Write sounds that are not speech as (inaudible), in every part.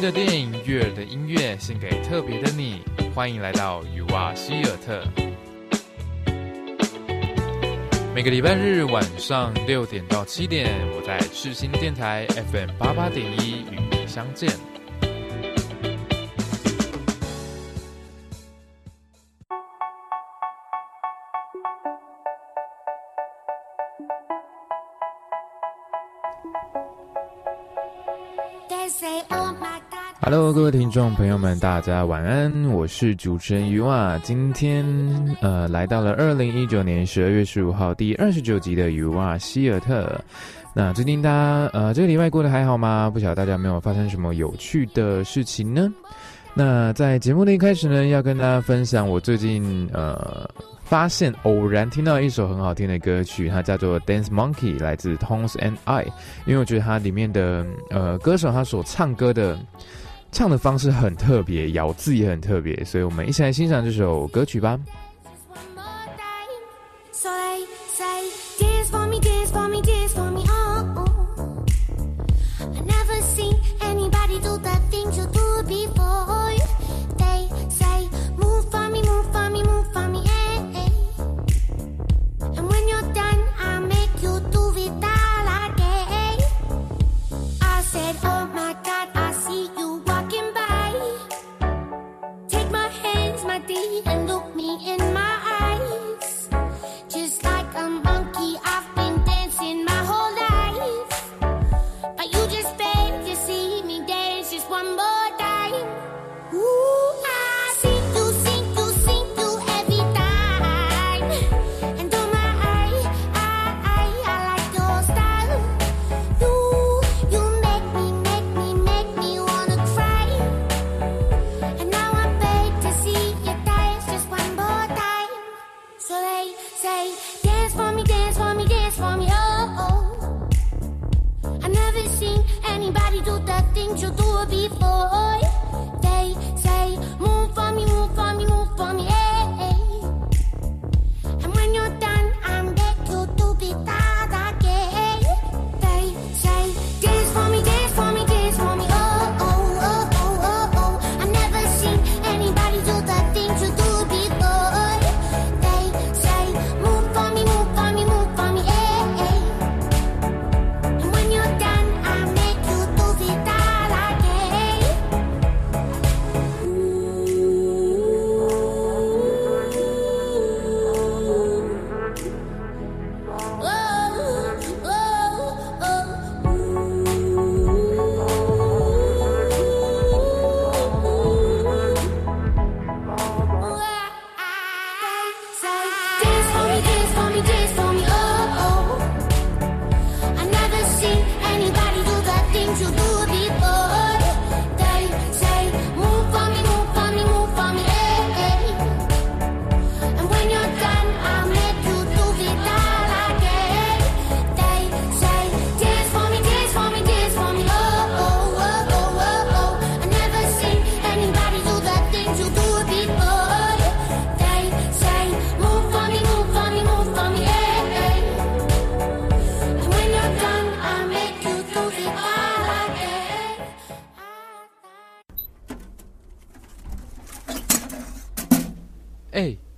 的电影，悦耳的音乐，献给特别的你。欢迎来到雨瓦希尔特。每个礼拜日晚上六点到七点，我在赤星电台 FM 八八点一与你相见。Hello，各位听众朋友们，大家晚安，我是主持人鱼娃。今天呃，来到了二零一九年十二月十五号第二十九集的鱼娃希尔特。那最近大家呃，这个礼拜过得还好吗？不晓得大家有没有发生什么有趣的事情呢？那在节目的一开始呢，要跟大家分享我最近呃发现偶然听到一首很好听的歌曲，它叫做《Dance Monkey》，来自 Tones and I。因为我觉得它里面的呃歌手他所唱歌的。唱的方式很特别，咬字也很特别，所以我们一起来欣赏这首歌曲吧。and look me in my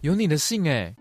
有你的信哎。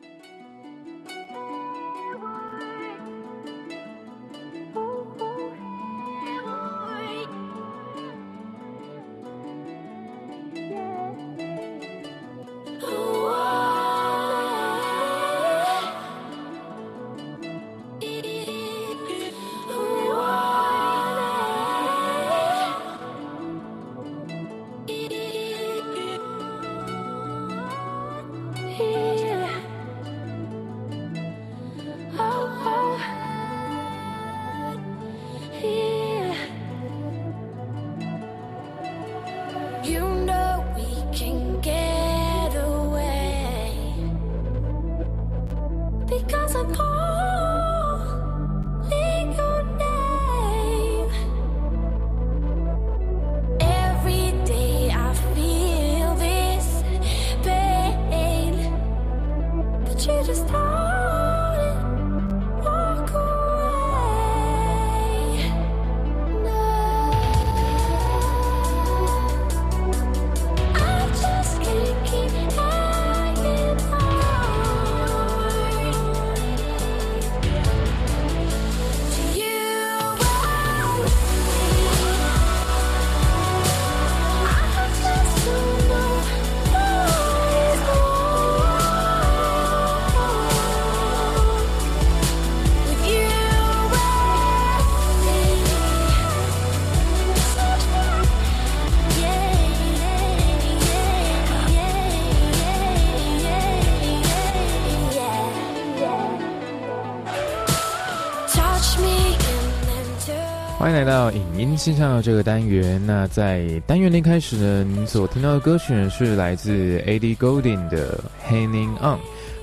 来到影音欣赏的这个单元。那在单元一开始呢，您所听到的歌曲是来自 A.D. Golding 的《Hanging On》。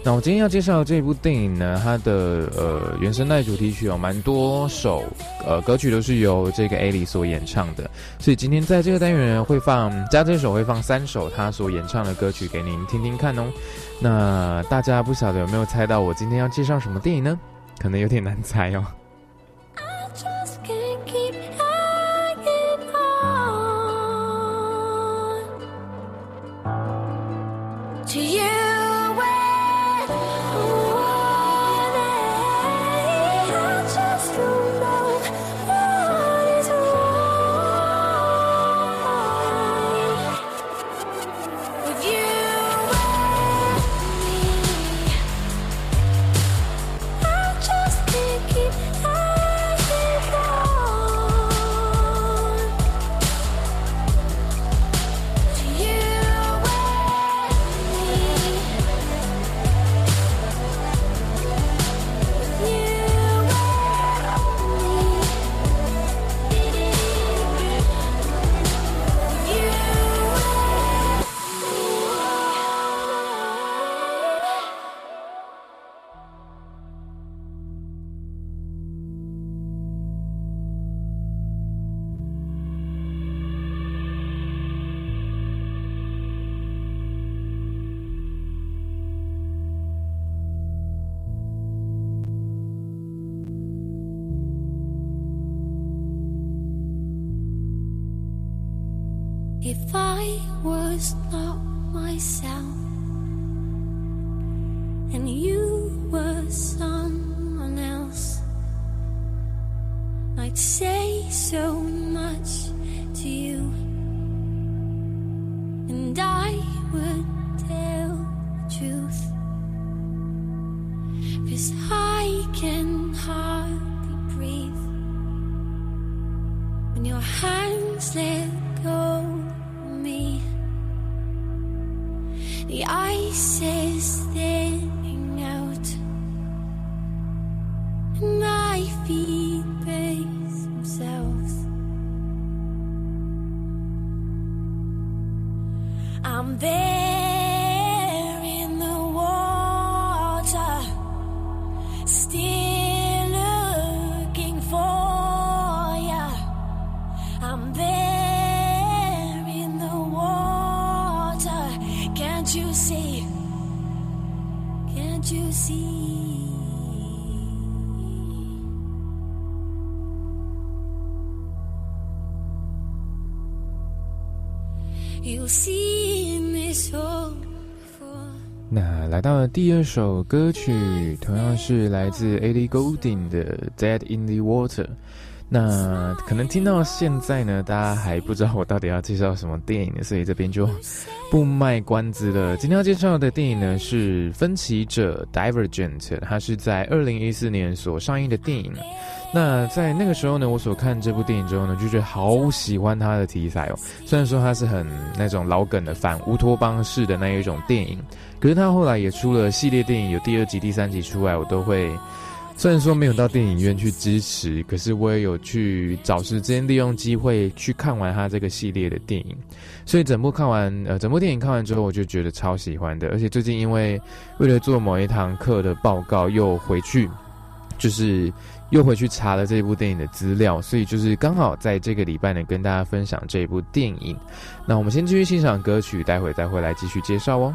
那我今天要介绍的这部电影呢，它的呃原声带主题曲有蛮多首呃歌曲都是由这个 A 里所演唱的，所以今天在这个单元会放加这首会放三首他所演唱的歌曲给您听听看哦。那大家不晓得有没有猜到我今天要介绍什么电影呢？可能有点难猜哦。I was not myself 第二首歌曲，同样是来自 A.D. Golding 的《Dead in the Water》。那可能听到现在呢，大家还不知道我到底要介绍什么电影，所以这边就不卖关子了。今天要介绍的电影呢是《分歧者》（Divergent），它是在二零一四年所上映的电影。那在那个时候呢，我所看这部电影之后呢，就觉得好喜欢它的题材哦。虽然说它是很那种老梗的反乌托邦式的那一种电影，可是他后来也出了系列电影，有第二集、第三集出来，我都会。虽然说没有到电影院去支持，可是我也有去找时间利用机会去看完他这个系列的电影。所以整部看完，呃，整部电影看完之后，我就觉得超喜欢的。而且最近因为为了做某一堂课的报告，又回去，就是又回去查了这部电影的资料，所以就是刚好在这个礼拜呢，跟大家分享这一部电影。那我们先继续欣赏歌曲，待会再回来继续介绍哦。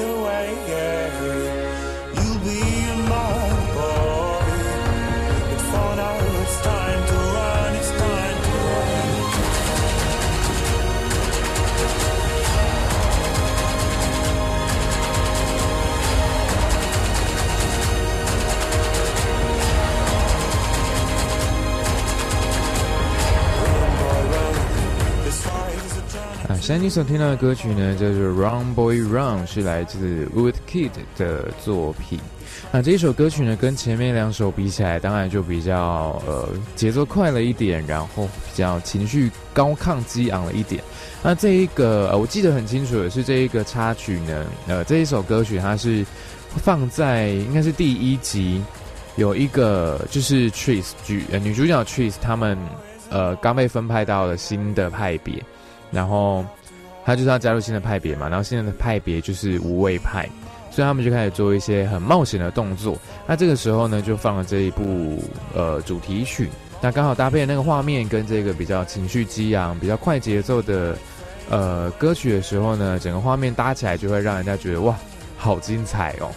away. 现在你所听到的歌曲呢，叫做《Run Boy Run》，是来自 Woodkid 的作品。那这一首歌曲呢，跟前面两首比起来，当然就比较呃节奏快了一点，然后比较情绪高亢激昂了一点。那这一个呃，我记得很清楚的是这一个插曲呢，呃，这一首歌曲它是放在应该是第一集，有一个就是 Tris 剧呃女主角 Tris 他们呃刚被分派到了新的派别，然后他就是要加入新的派别嘛，然后现在的派别就是无畏派，所以他们就开始做一些很冒险的动作。那这个时候呢，就放了这一部呃主题曲，那刚好搭配那个画面跟这个比较情绪激昂、比较快节奏的呃歌曲的时候呢，整个画面搭起来就会让人家觉得哇，好精彩哦。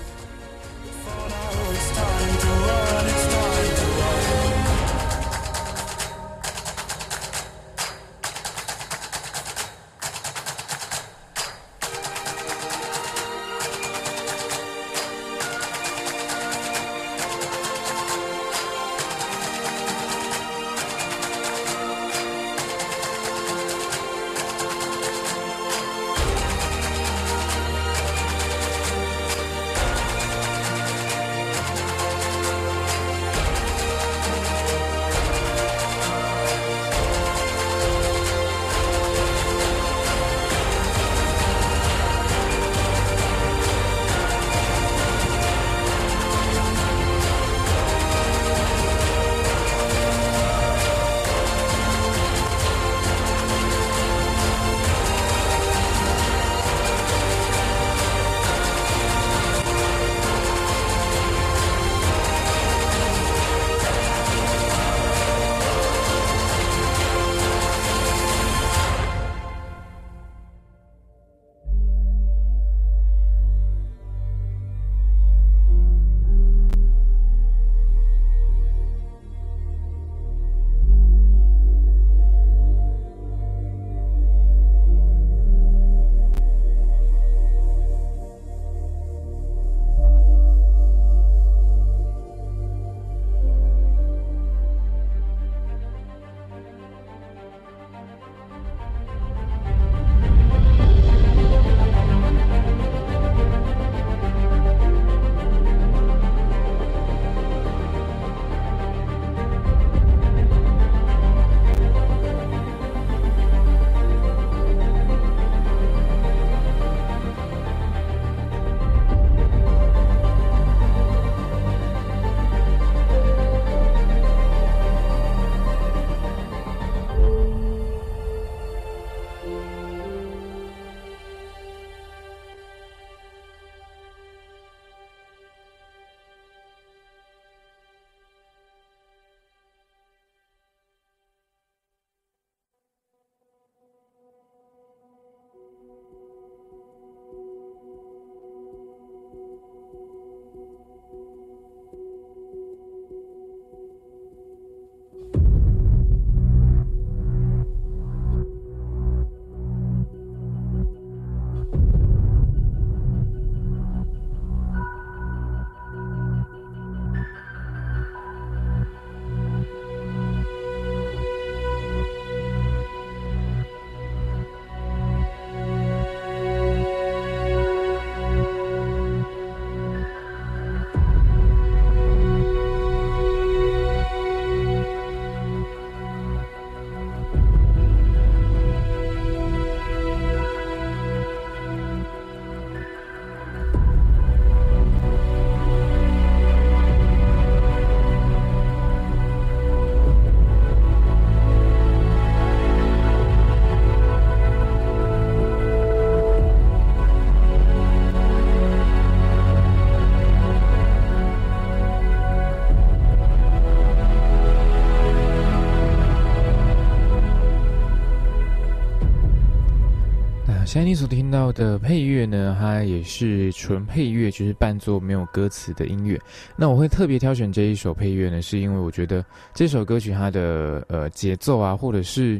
现在你所听到的配乐呢，它也是纯配乐，就是伴奏没有歌词的音乐。那我会特别挑选这一首配乐呢，是因为我觉得这首歌曲它的呃节奏啊，或者是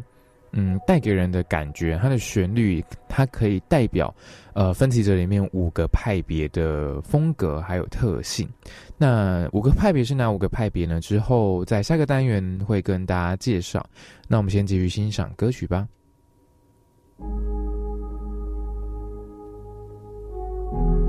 嗯带给人的感觉，它的旋律，它可以代表呃分歧者里面五个派别的风格还有特性。那五个派别是哪五个派别呢？之后在下个单元会跟大家介绍。那我们先继续欣赏歌曲吧。thank you.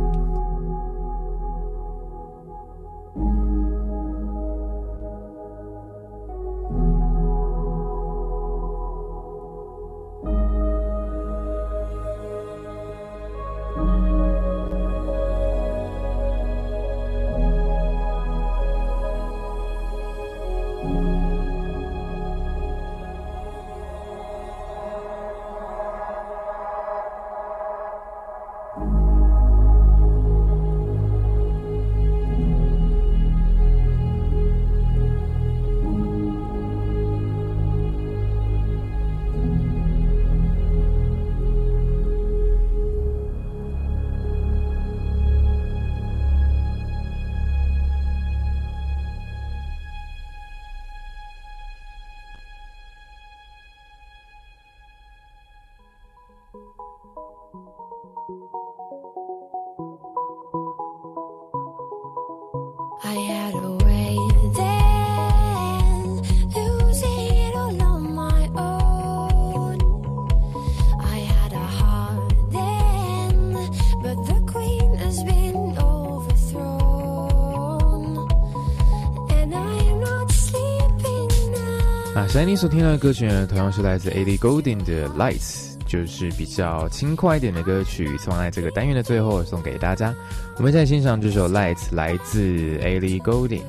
在你所听到的歌曲呢，同样是来自 Ellie Goulding 的《Lights》，就是比较轻快一点的歌曲，送在这个单元的最后送给大家。我们再欣赏这首《Lights》，来自 Ellie Goulding。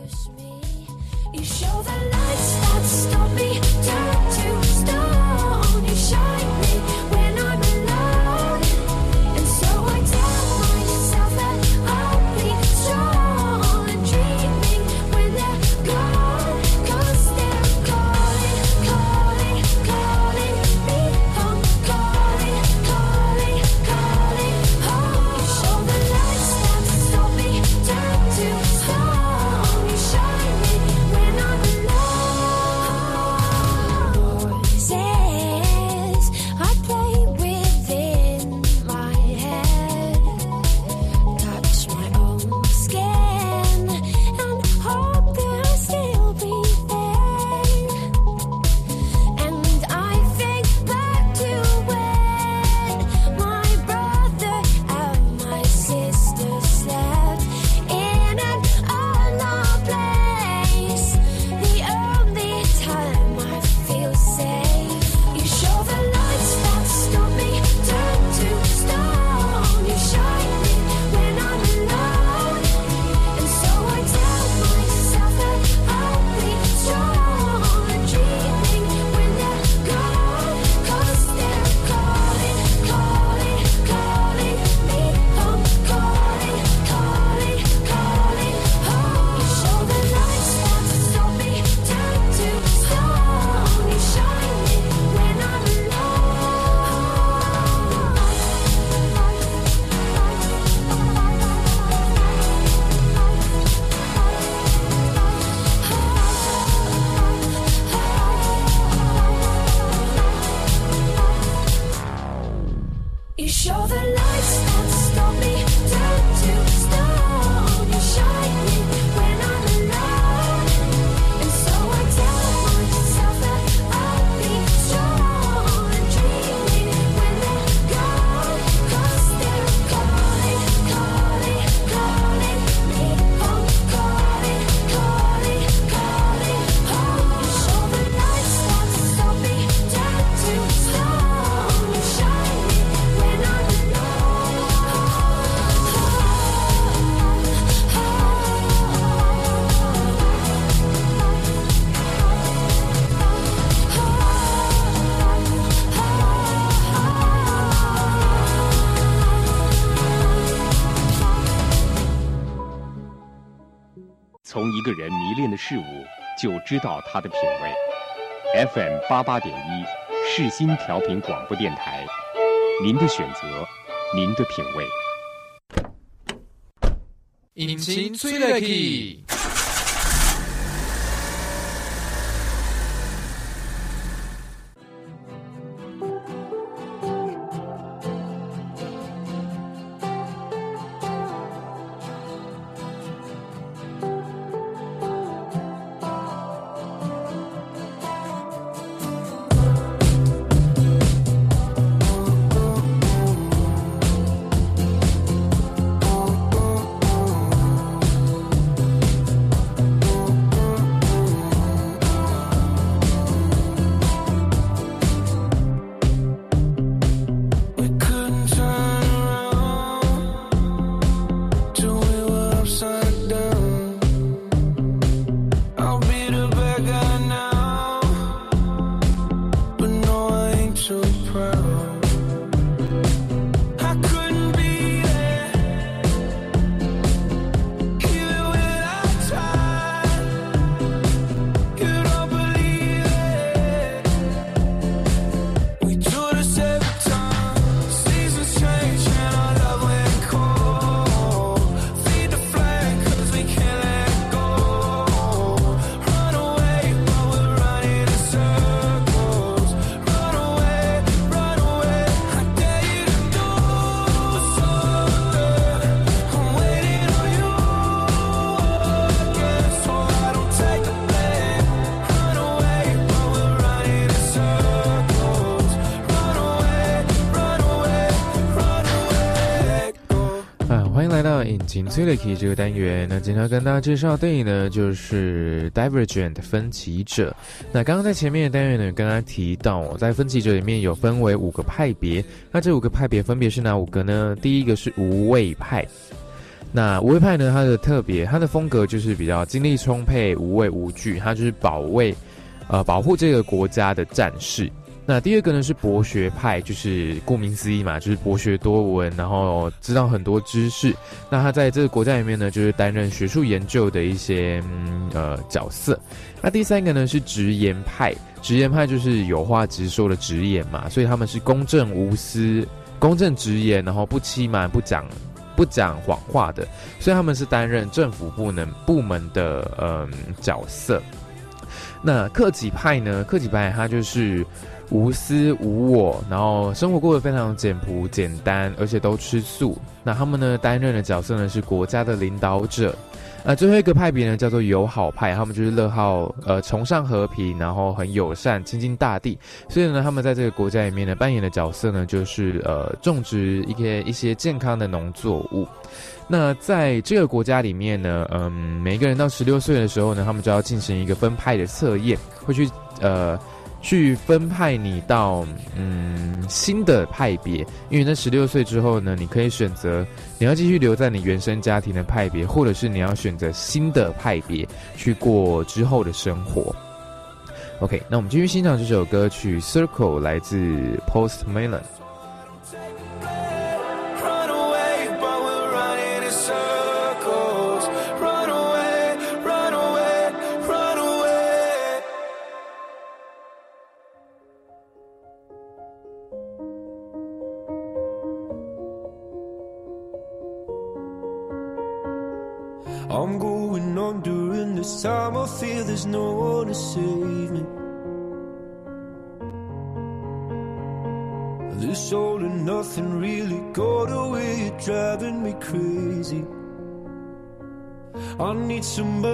知道他的品味。FM 八八点一，世新调频广播电台，您的选择，您的品味。引擎催泪器。引擎催泪体这个单元，那今天要跟大家介绍的电影呢，就是《Divergent》分歧者。那刚刚在前面的单元呢，跟大家提到，在分歧者里面有分为五个派别，那这五个派别分别是哪五个呢？第一个是无畏派。那无畏派呢，它的特别，它的风格就是比较精力充沛、无畏无惧，它就是保卫，呃，保护这个国家的战士。那第二个呢是博学派，就是顾名思义嘛，就是博学多闻，然后知道很多知识。那他在这个国家里面呢，就是担任学术研究的一些嗯、呃角色。那第三个呢是直言派，直言派就是有话直说的直言嘛，所以他们是公正无私、公正直言，然后不欺瞒、不讲不讲谎话的，所以他们是担任政府部门部门的嗯、角色。那克己派呢？克己派他就是。无私无我，然后生活过得非常简朴简单，而且都吃素。那他们呢担任的角色呢是国家的领导者。那最后一个派别呢叫做友好派，他们就是乐好呃崇尚和平，然后很友善，亲近大地。所以呢，他们在这个国家里面呢扮演的角色呢就是呃种植一些一些健康的农作物。那在这个国家里面呢，嗯，每一个人到十六岁的时候呢，他们就要进行一个分派的测验，会去呃。去分派你到嗯新的派别，因为那十六岁之后呢，你可以选择你要继续留在你原生家庭的派别，或者是你要选择新的派别去过之后的生活。OK，那我们继续欣赏这首歌曲《Circle》，来自 Post Malone。Somebody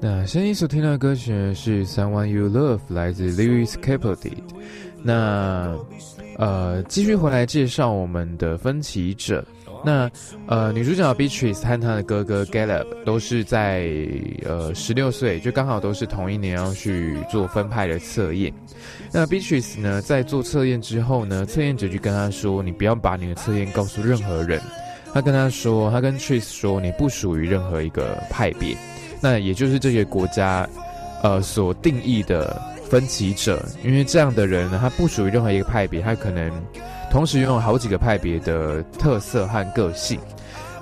那现在所听到的歌曲呢是《Someone You Love》，来自 Lewis Capaldi。那呃，继续回来介绍我们的分歧者。那呃，女主角 Beatrice 和她的哥哥 Gallup 都是在呃十六岁，就刚好都是同一年要去做分派的测验。那 Beatrice 呢，在做测验之后呢，测验者就跟她说：“你不要把你的测验告诉任何人。”他跟他说，他跟 Tris 说，你不属于任何一个派别，那也就是这些国家，呃，所定义的分歧者。因为这样的人呢，他不属于任何一个派别，他可能同时拥有好几个派别的特色和个性。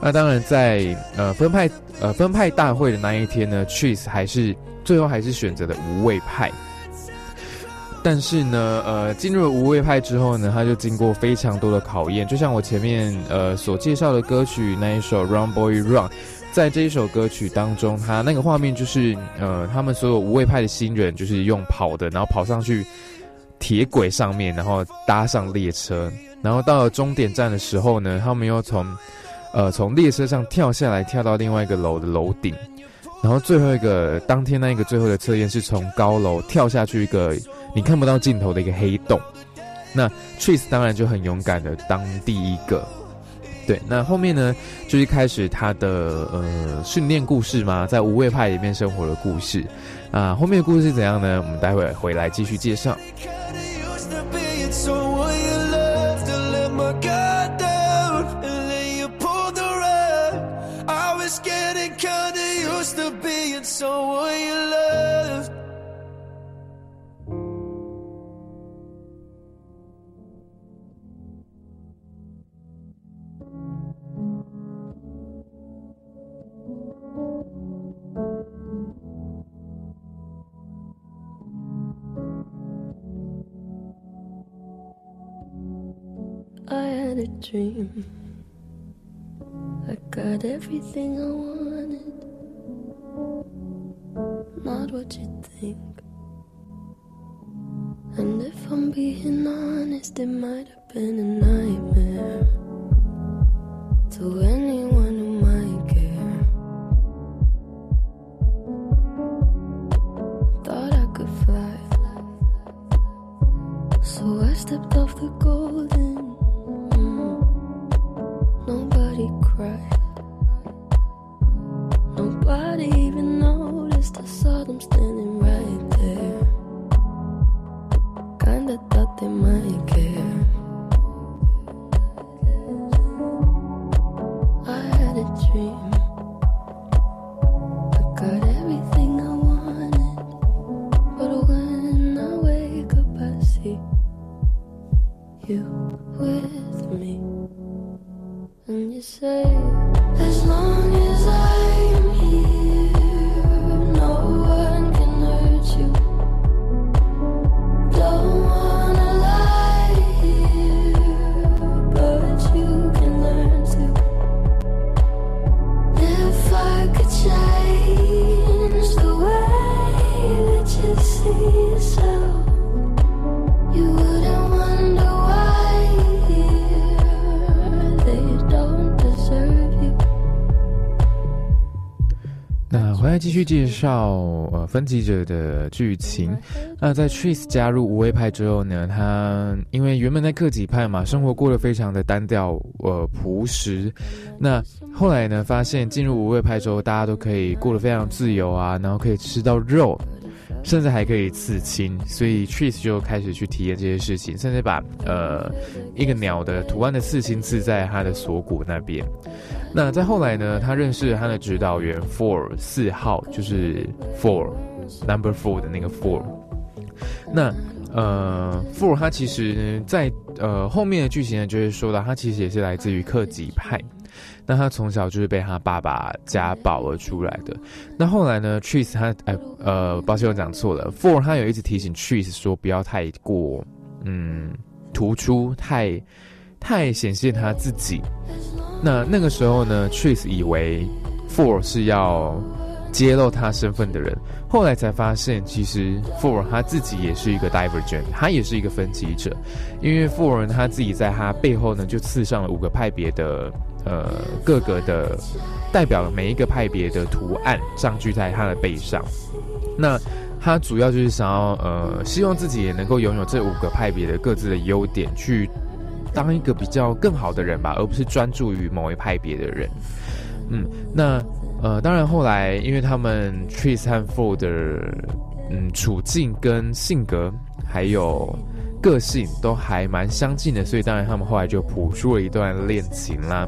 那当然在，呃分派呃分派大会的那一天呢，Tris 还是最后还是选择了无畏派。但是呢，呃，进入了无畏派之后呢，他就经过非常多的考验。就像我前面呃所介绍的歌曲那一首《Run Boy Run》，在这一首歌曲当中，他那个画面就是呃，他们所有无畏派的新人就是用跑的，然后跑上去铁轨上面，然后搭上列车，然后到了终点站的时候呢，他们又从呃从列车上跳下来，跳到另外一个楼的楼顶。然后最后一个当天那一个最后的测验是从高楼跳下去一个你看不到尽头的一个黑洞。那 Trace 当然就很勇敢的当第一个。对，那后面呢就是开始他的呃训练故事嘛，在无畏派里面生活的故事啊。后面的故事是怎样呢？我们待会回来继续介绍。Used to being someone you loved. I had a dream. I got everything I wanted. Not what you think. And if I'm being honest, it might have been a nightmare to anyone 介绍呃分歧者的剧情。那在 Tris 加入无畏派之后呢，他因为原本在克己派嘛，生活过得非常的单调呃朴实。那后来呢，发现进入无畏派之后，大家都可以过得非常自由啊，然后可以吃到肉，甚至还可以刺青。所以 Trace 就开始去体验这些事情，甚至把呃一个鸟的图案的刺青刺在他的锁骨那边。那再后来呢，他认识了他的指导员 Four 四号，就是 Four Number Four 的那个 Four。那呃，Four 他其实在呃后面的剧情呢，就会说到他其实也是来自于克己派。那他从小就是被他爸爸家暴而出来的。那后来呢，Trace 他哎呃，抱歉我讲错了，Four 他有一直提醒 Trace 说不要太过嗯突出，太太显现他自己。那那个时候呢，Trace 以为 Four 是要揭露他身份的人，后来才发现，其实 Four 他自己也是一个 Divergent，他也是一个分歧者，因为 Four 他自己在他背后呢就刺上了五个派别的呃各个的代表了每一个派别的图案上去在他的背上。那他主要就是想要呃，希望自己也能够拥有这五个派别的各自的优点，去当一个比较更好的人吧，而不是专注于某一派别的人。嗯，那呃，当然后来因为他们 Trees 和 Four 的嗯处境跟性格还有个性都还蛮相近的，所以当然他们后来就谱出了一段恋情啦。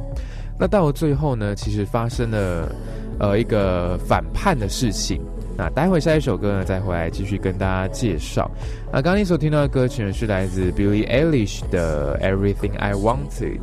那到了最后呢，其实发生了呃一个反叛的事情。那待会下一首歌呢，再回来继续跟大家介绍。那刚刚你所听到的歌曲呢，是来自 Billie Eilish 的《Everything I Wanted》。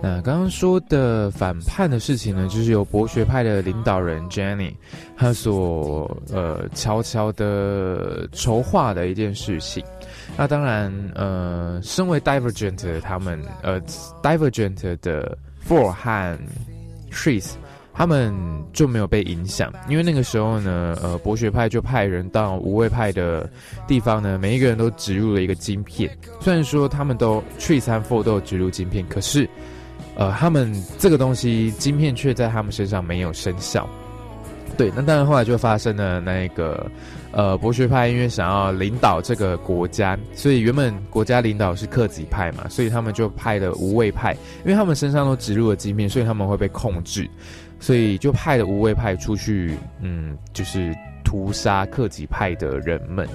那刚刚说的反叛的事情呢，就是由博学派的领导人 Jenny 他所呃悄悄的筹划的一件事情。那当然，呃，身为 Divergent 的他们，呃，Divergent 的 Four 和 Trees，他们就没有被影响，因为那个时候呢，呃，博学派就派人到无畏派的地方呢，每一个人都植入了一个晶片。虽然说他们都 Trees 和 Four 都植入晶片，可是，呃，他们这个东西晶片却在他们身上没有生效。对，那当然后来就发生了那个，呃，博学派因为想要领导这个国家，所以原本国家领导是克己派嘛，所以他们就派了无畏派，因为他们身上都植入了晶片，所以他们会被控制，所以就派了无畏派出去，嗯，就是屠杀克己派的人们。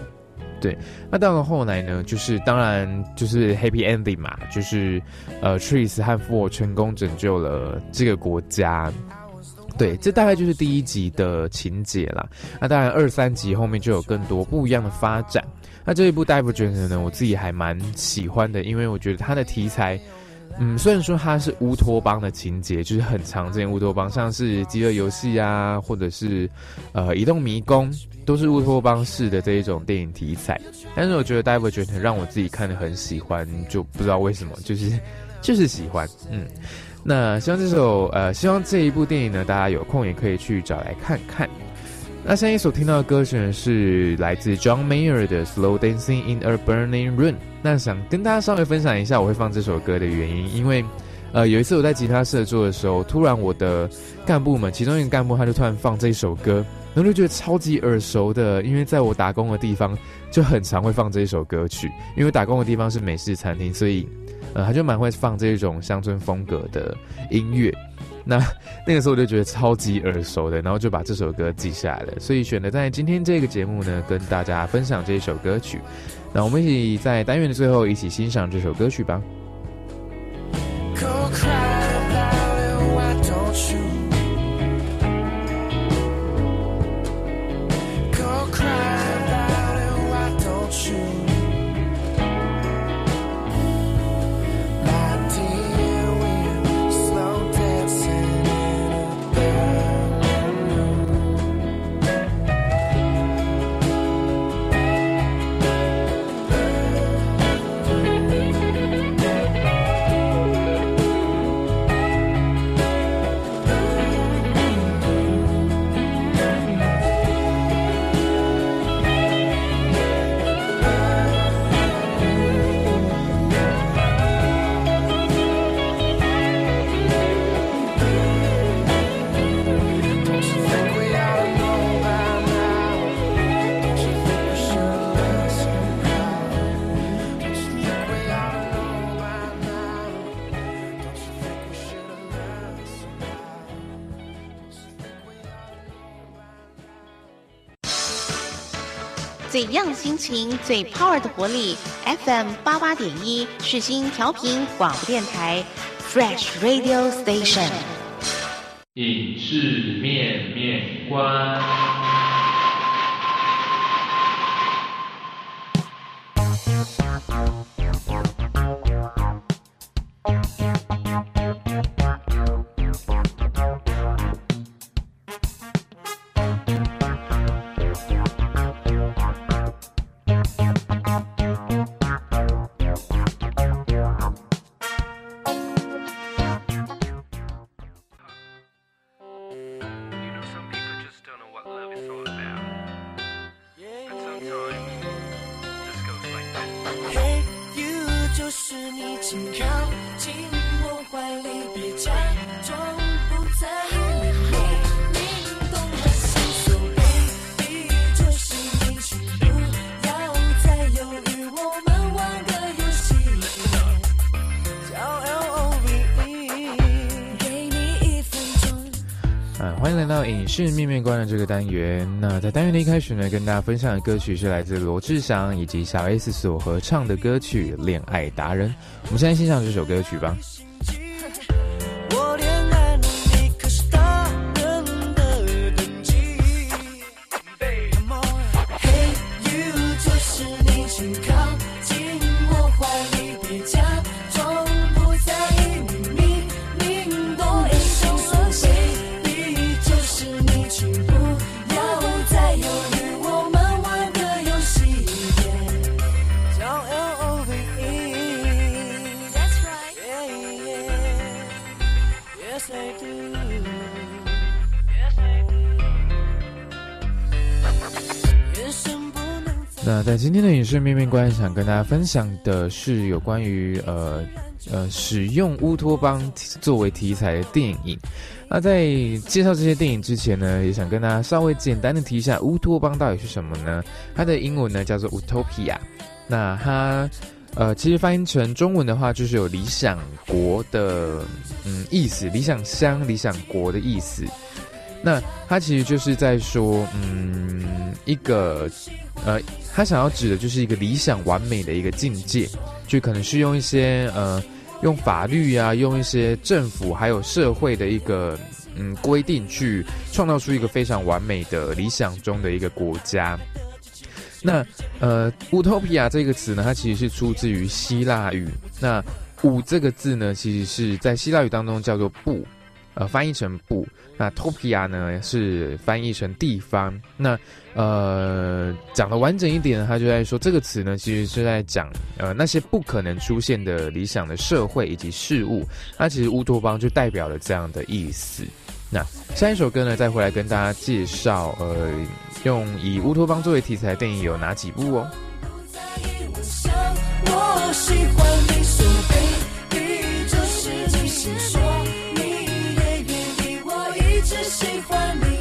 对，那到了后来呢，就是当然就是 happy ending 嘛，就是呃，Trees 和 Four 成功拯救了这个国家。对，这大概就是第一集的情节啦。那当然，二三集后面就有更多不一样的发展。那这一部《Divergent》呢，我自己还蛮喜欢的，因为我觉得它的题材，嗯，虽然说它是乌托邦的情节，就是很常见乌托邦，像是饥饿游戏啊，或者是呃移动迷宫，都是乌托邦式的这一种电影题材。但是我觉得《Divergent》让我自己看的很喜欢，就不知道为什么，就是 (laughs) 就是喜欢，嗯。那希望这首呃，希望这一部电影呢，大家有空也可以去找来看看。那现在所听到的歌曲呢，是来自 John Mayer 的《Slow Dancing in a Burning Room》。那想跟大家稍微分享一下我会放这首歌的原因，因为呃有一次我在吉他社做的时候，突然我的干部们其中一个干部他就突然放这首歌，然后就觉得超级耳熟的，因为在我打工的地方就很常会放这一首歌曲，因为打工的地方是美式餐厅，所以。呃，他就蛮会放这种乡村风格的音乐，(laughs) 那那个时候我就觉得超级耳熟的，然后就把这首歌记下来了，所以选择在今天这个节目呢，跟大家分享这一首歌曲。那我们一起在单元的最后一起欣赏这首歌曲吧。最样心情、最 power 的活力，FM 八八点一世新调频广播电台，Fresh Radio Station。影视面面观。是面面观的这个单元。那在单元的一开始呢，跟大家分享的歌曲是来自罗志祥以及小 S 所合唱的歌曲《恋爱达人》。我们先来欣赏这首歌曲吧。今天的影视面面观，想跟大家分享的是有关于呃呃使用乌托邦作为题材的电影。那在介绍这些电影之前呢，也想跟大家稍微简单的提一下乌托邦到底是什么呢？它的英文呢叫做 Utopia。那它呃其实翻译成中文的话，就是有理想国的嗯意思，理想乡、理想国的意思。那他其实就是在说，嗯，一个呃，他想要指的就是一个理想完美的一个境界，就可能是用一些呃，用法律啊，用一些政府还有社会的一个嗯规定去创造出一个非常完美的理想中的一个国家。那呃乌托皮亚这个词呢，它其实是出自于希腊语。那五这个字呢，其实是在希腊语当中叫做不，呃，翻译成不。那 topia 呢是翻译成地方。那呃，讲的完整一点，他就在说这个词呢，其实是在讲呃那些不可能出现的理想的社会以及事物。那其实乌托邦就代表了这样的意思。那下一首歌呢，再回来跟大家介绍，呃，用以乌托邦作为题材的电影有哪几部哦？我喜欢你喜欢你，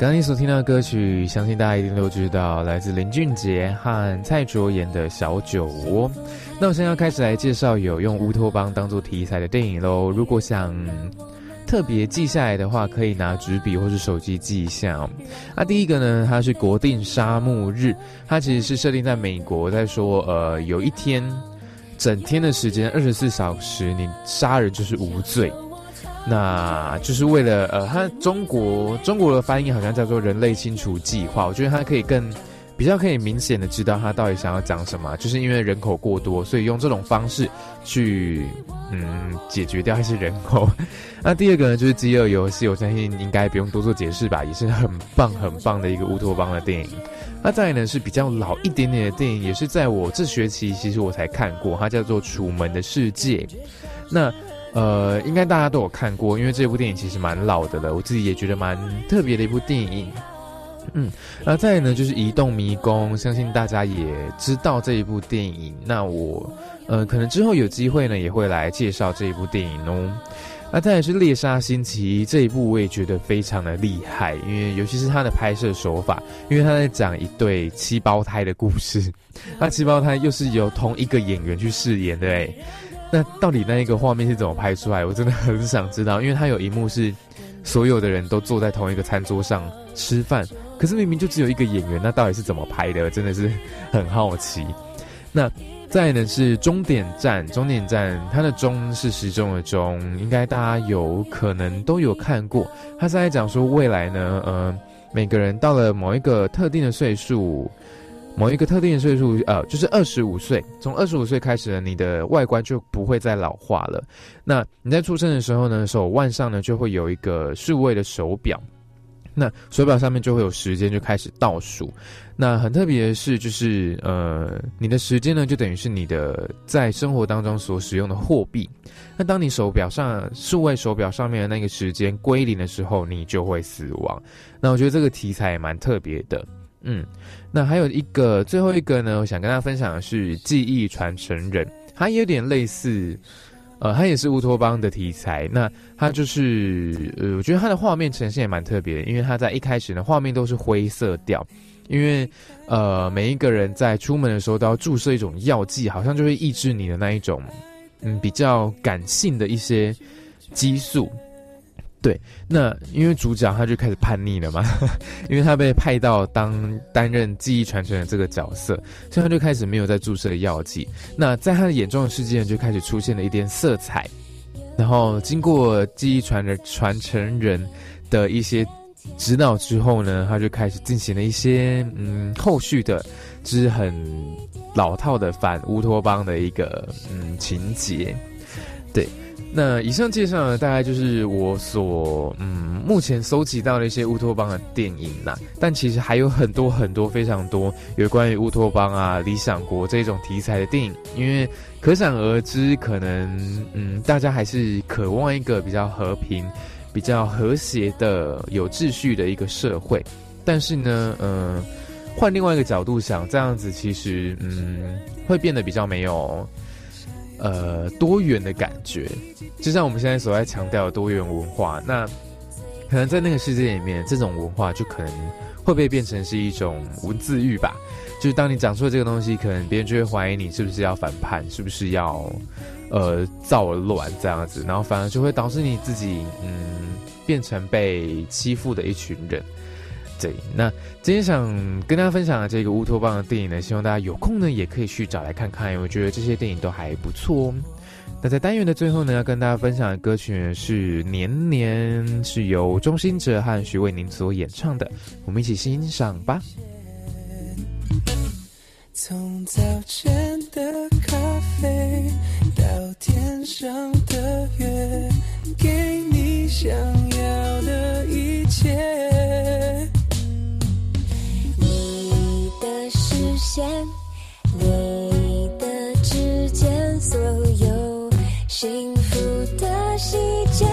刚刚你所听到的歌曲，相信大家一定都知道，来自林俊杰和蔡卓妍的小酒窝。那我现在要开始来介绍有用乌托邦当做题材的电影喽。如果想特别记下来的话，可以拿纸笔或是手机记一下哦。啊，第一个呢，它是国定沙漠日，它其实是设定在美国，在说呃，有一天整天的时间，二十四小时，你杀人就是无罪。那就是为了呃，它中国中国的翻译好像叫做“人类清除计划”，我觉得它可以更比较可以明显的知道它到底想要讲什么，就是因为人口过多，所以用这种方式去嗯解决掉一些人口。(laughs) 那第二个呢，就是《饥饿游戏》，我相信应该不用多做解释吧，也是很棒很棒的一个乌托邦的电影。那再来呢是比较老一点点的电影，也是在我这学期其实我才看过，它叫做《楚门的世界》。那呃，应该大家都有看过，因为这部电影其实蛮老的了，我自己也觉得蛮特别的一部电影。嗯，那再呢就是《移动迷宫》，相信大家也知道这一部电影。那我呃，可能之后有机会呢，也会来介绍这一部电影哦。那再来是《猎杀星期一》这一部，我也觉得非常的厉害，因为尤其是它的拍摄手法，因为他在讲一对七胞胎的故事，那七胞胎又是由同一个演员去饰演的，诶。那到底那一个画面是怎么拍出来？我真的很想知道，因为他有一幕是所有的人都坐在同一个餐桌上吃饭，可是明明就只有一个演员，那到底是怎么拍的？真的是很好奇。那再呢是终点站，终点站它的钟是时钟的钟，应该大家有可能都有看过。他是在讲说未来呢，呃，每个人到了某一个特定的岁数。某一个特定的岁数，呃，就是二十五岁。从二十五岁开始呢，你的外观就不会再老化了。那你在出生的时候呢，手腕上呢就会有一个数位的手表，那手表上面就会有时间就开始倒数。那很特别的是，就是呃，你的时间呢就等于是你的在生活当中所使用的货币。那当你手表上数位手表上面的那个时间归零的时候，你就会死亡。那我觉得这个题材也蛮特别的。嗯，那还有一个最后一个呢，我想跟大家分享的是记忆传承人，它有点类似，呃，它也是乌托邦的题材。那它就是呃，我觉得它的画面呈现也蛮特别的，因为它在一开始呢，画面都是灰色调，因为呃，每一个人在出门的时候都要注射一种药剂，好像就会抑制你的那一种嗯比较感性的一些激素。对，那因为主角他就开始叛逆了嘛，(laughs) 因为他被派到当担任记忆传承的这个角色，所以他就开始没有在注射药剂。那在他的眼中的世界就开始出现了一点色彩，然后经过记忆传的传承人的一些指导之后呢，他就开始进行了一些嗯后续的，就是很老套的反乌托邦的一个嗯情节，对。那以上介绍呢，大概就是我所嗯目前搜集到的一些乌托邦的电影啦。但其实还有很多很多非常多有关于乌托邦啊、理想国这种题材的电影，因为可想而知，可能嗯大家还是渴望一个比较和平、比较和谐的、有秩序的一个社会。但是呢，嗯，换另外一个角度想，这样子其实嗯会变得比较没有。呃，多元的感觉，就像我们现在所在强调的多元文化，那可能在那个世界里面，这种文化就可能会被变成是一种文字狱吧。就是当你讲出了这个东西，可能别人就会怀疑你是不是要反叛，是不是要呃造乱这样子，然后反而就会导致你自己嗯变成被欺负的一群人。那今天想跟大家分享的这个乌托邦的电影呢，希望大家有空呢也可以去找来看看，因为我觉得这些电影都还不错哦。那在单元的最后呢，要跟大家分享的歌曲是《年年》，是由钟兴哲和徐伟宁所演唱的，我们一起欣赏吧。从早晨的咖啡到天上的月，给你想要的一切。的视线，你的指尖，所有幸福的细节，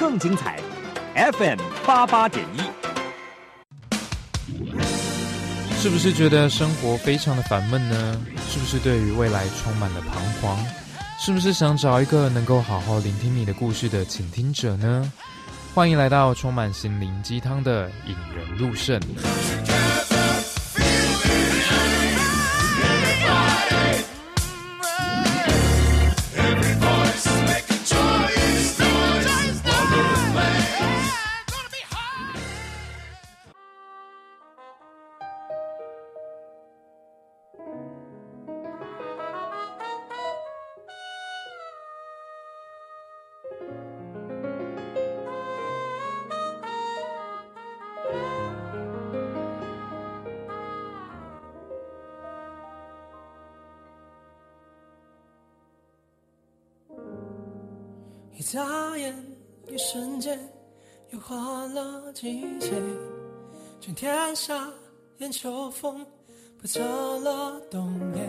更精彩。FM 八八点一。是不是觉得生活非常的烦闷呢？是不是对于未来充满了彷徨？是不是想找一个能够好好聆听你的故事的倾听者呢？欢迎来到充满心灵鸡汤的引人入胜。天夏烟秋风，铺成了冬夜。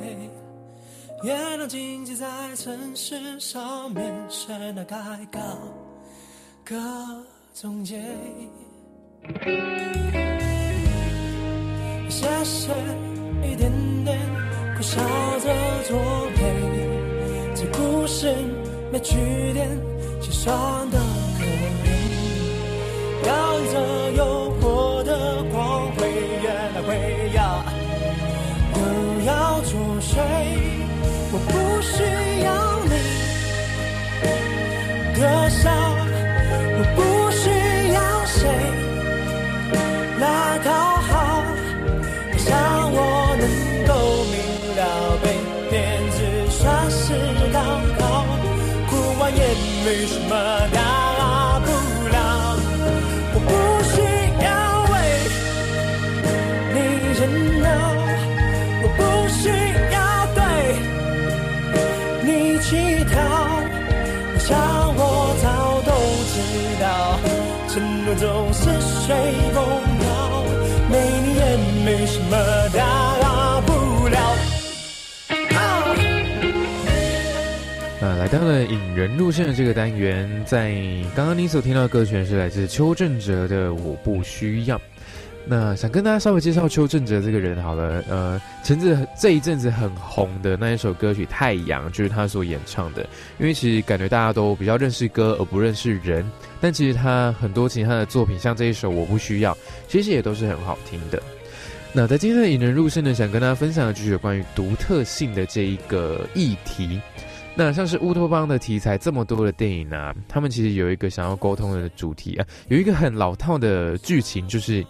月亮静寂在城市上面，谁那改告各种结。一些些，一点点，苦笑着作陪。这故事没句点，心酸的可怜。摇曳着到了引人入胜的这个单元，在刚刚你所听到的歌曲是来自邱正哲的《我不需要》。那想跟大家稍微介绍邱正哲这个人好了，呃，前阵这一阵子很红的那一首歌曲《太阳》，就是他所演唱的。因为其实感觉大家都比较认识歌而不认识人，但其实他很多其他的作品，像这一首《我不需要》，其实也都是很好听的。那在今天的引人入胜呢，想跟大家分享的就是有关于独特性的这一个议题。那像是乌托邦的题材这么多的电影啊，他们其实有一个想要沟通的主题啊，有一个很老套的剧情，就是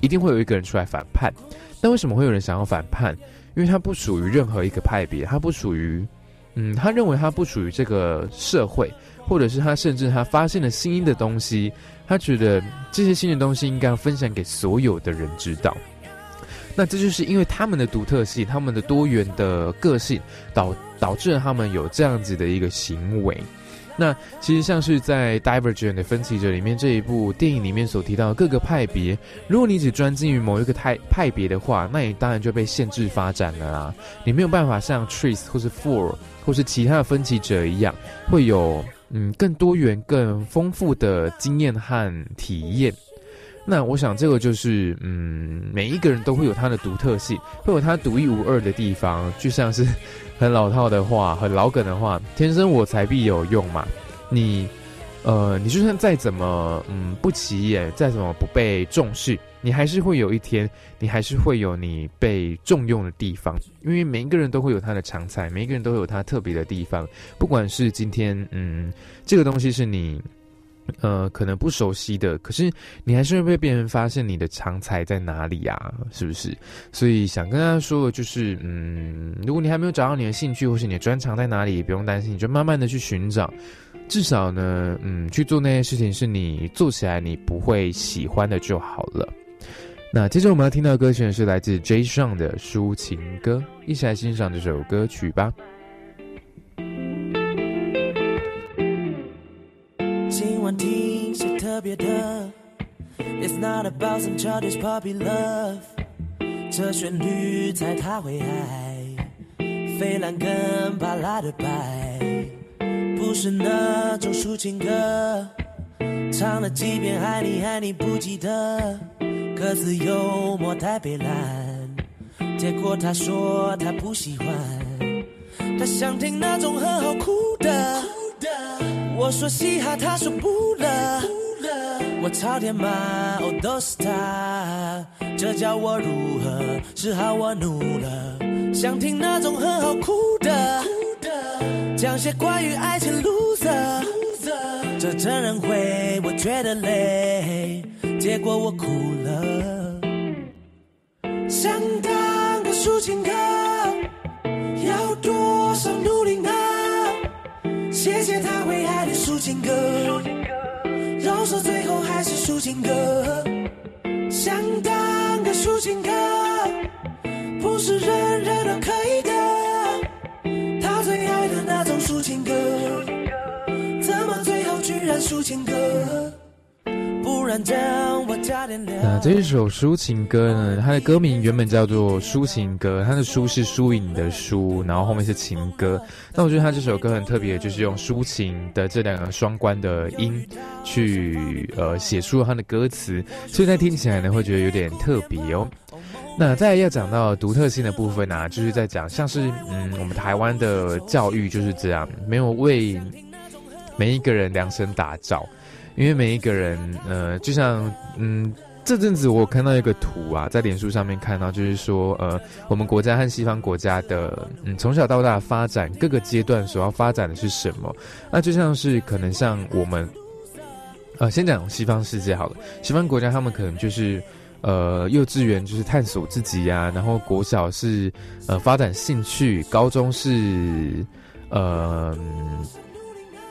一定会有一个人出来反叛。那为什么会有人想要反叛？因为他不属于任何一个派别，他不属于，嗯，他认为他不属于这个社会，或者是他甚至他发现了新的东西，他觉得这些新的东西应该要分享给所有的人知道。那这就是因为他们的独特性，他们的多元的个性，导导致了他们有这样子的一个行为。那其实像是在《Divergent》的分歧者里面这一部电影里面所提到的各个派别，如果你只专精于某一个派派别的话，那你当然就被限制发展了啦。你没有办法像 Trace 或是 Four 或是其他的分歧者一样，会有嗯更多元、更丰富的经验和体验。那我想，这个就是，嗯，每一个人都会有他的独特性，会有他独一无二的地方。就像是很老套的话，很老梗的话，“天生我材必有用”嘛。你，呃，你就算再怎么，嗯，不起眼，再怎么不被重视，你还是会有一天，你还是会有你被重用的地方。因为每一个人都会有他的长才，每一个人都会有他特别的地方。不管是今天，嗯，这个东西是你。呃，可能不熟悉的，可是你还是会被别人发现你的长才在哪里啊？是不是？所以想跟大家说的就是，嗯，如果你还没有找到你的兴趣或是你的专长在哪里，也不用担心，你就慢慢的去寻找。至少呢，嗯，去做那些事情是你做起来你不会喜欢的就好了。那接着我们要听到的歌曲是来自 J 上的抒情歌，一起来欣赏这首歌曲吧。今晚听些特别的，It's not about some childish puppy love，这旋律猜他会爱，菲兰跟巴拉的白，不是那种抒情歌，唱了几遍爱你爱你不记得，歌词幽默太悲蓝，结果他说他不喜欢，他想听那种很好哭的，我说嘻哈，他说不乐。我朝天骂，哦都是他，这叫我如何是好我怒了，想听那种很好哭的，讲些关于爱情 loser，这真人会我觉得累，结果我哭了，想当个抒情歌，要多少努？谢谢他会爱的抒情歌。饶舌最后还是抒情歌，想当个抒情歌，不是人人都可以的。他最爱的那种抒情歌，怎么最后居然抒情歌？那这一首抒情歌呢，它的歌名原本叫做抒情歌，它的抒是输赢的输，然后后面是情歌。那我觉得它这首歌很特别，就是用抒情的这两个双关的音去呃写出了它的歌词，所以在听起来呢会觉得有点特别哦。那再要讲到独特性的部分啊，就是在讲像是嗯我们台湾的教育就是这样，没有为每一个人量身打造。因为每一个人，呃，就像，嗯，这阵子我看到一个图啊，在脸书上面看到，就是说，呃，我们国家和西方国家的，嗯，从小到大发展各个阶段所要发展的是什么？那就像是可能像我们，呃，先讲西方世界好了，西方国家他们可能就是，呃，幼稚园就是探索自己呀、然后国小是，呃，发展兴趣，高中是，呃。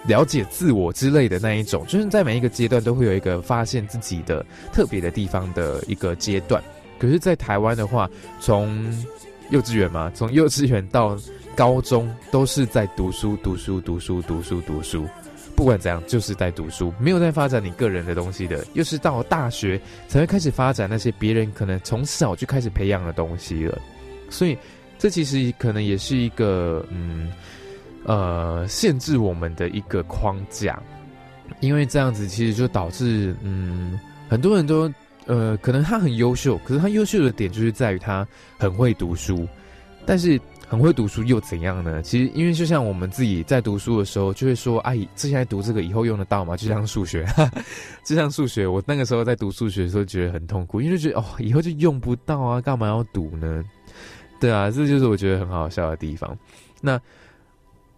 了解自我之类的那一种，就是在每一个阶段都会有一个发现自己的特别的地方的一个阶段。可是，在台湾的话，从幼稚园嘛，从幼稚园到高中都是在读书、读书、读书、读书、读书，不管怎样就是在读书，没有在发展你个人的东西的。又是到大学才会开始发展那些别人可能从小就开始培养的东西了。所以，这其实可能也是一个嗯。呃，限制我们的一个框架，因为这样子其实就导致，嗯，很多人都，呃，可能他很优秀，可是他优秀的点就是在于他很会读书，但是很会读书又怎样呢？其实，因为就像我们自己在读书的时候，就会说，哎、之前读这个以后用得到吗？就像数学，(laughs) 就像数学，我那个时候在读数学的时候觉得很痛苦，因为就觉得哦，以后就用不到啊，干嘛要读呢？对啊，这就是我觉得很好笑的地方。那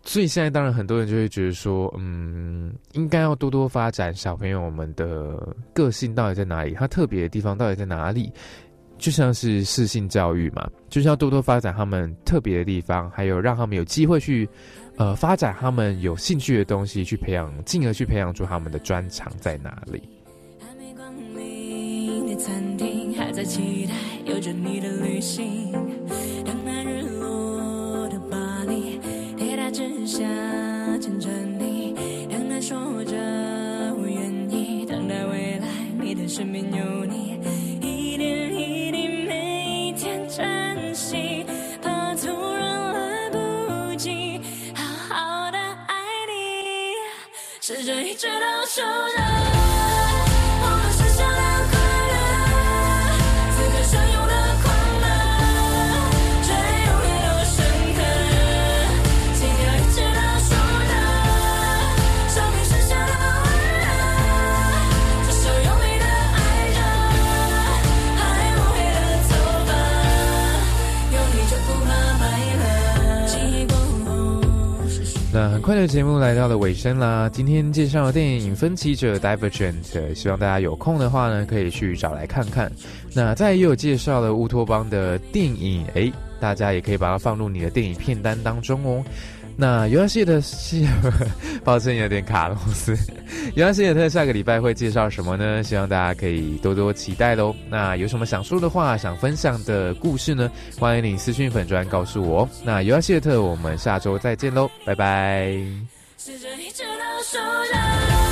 所以现在当然很多人就会觉得说，嗯，应该要多多发展小朋友们的个性到底在哪里，他特别的地方到底在哪里？就像是适性教育嘛，就是要多多发展他们特别的地方，还有让他们有机会去，呃，发展他们有兴趣的东西，去培养，进而去培养出他们的专长在哪里。还没光临的餐厅，还在期待有着你的旅行。只想牵着你，等待说着我愿意，等待未来你的身边有你，一点一滴每一天珍惜，怕突然来不及好好的爱你，试着一直都守着。快乐节目来到了尾声啦，今天介绍的电影《分歧者》Divergent，希望大家有空的话呢，可以去找来看看。那再也有介绍了乌托邦的电影，诶，大家也可以把它放入你的电影片单当中哦。那尤亚谢的谢，抱歉有点卡螺丝。尤亚谢特下个礼拜会介绍什么呢？希望大家可以多多期待喽。那有什么想说的话、想分享的故事呢？欢迎你私讯粉专告诉我。那尤亚谢特，我们下周再见喽，拜拜。着一直到